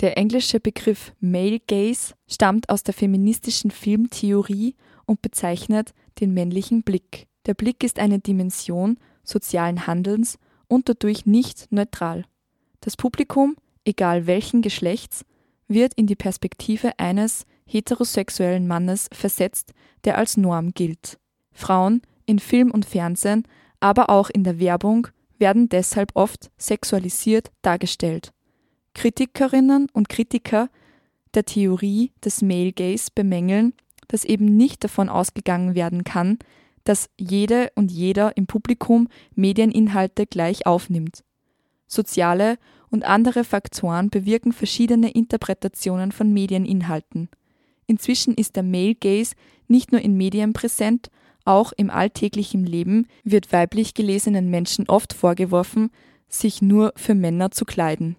Der englische Begriff Male Gaze stammt aus der feministischen Filmtheorie und bezeichnet den männlichen Blick. Der Blick ist eine Dimension sozialen Handelns und dadurch nicht neutral. Das Publikum, egal welchen Geschlechts, wird in die Perspektive eines heterosexuellen Mannes versetzt, der als Norm gilt. Frauen in Film und Fernsehen, aber auch in der Werbung werden deshalb oft sexualisiert dargestellt. Kritikerinnen und Kritiker der Theorie des Male Gaze bemängeln, dass eben nicht davon ausgegangen werden kann, dass jede und jeder im Publikum Medieninhalte gleich aufnimmt. Soziale und andere Faktoren bewirken verschiedene Interpretationen von Medieninhalten. Inzwischen ist der Male Gaze nicht nur in Medien präsent, auch im alltäglichen Leben wird weiblich gelesenen Menschen oft vorgeworfen, sich nur für Männer zu kleiden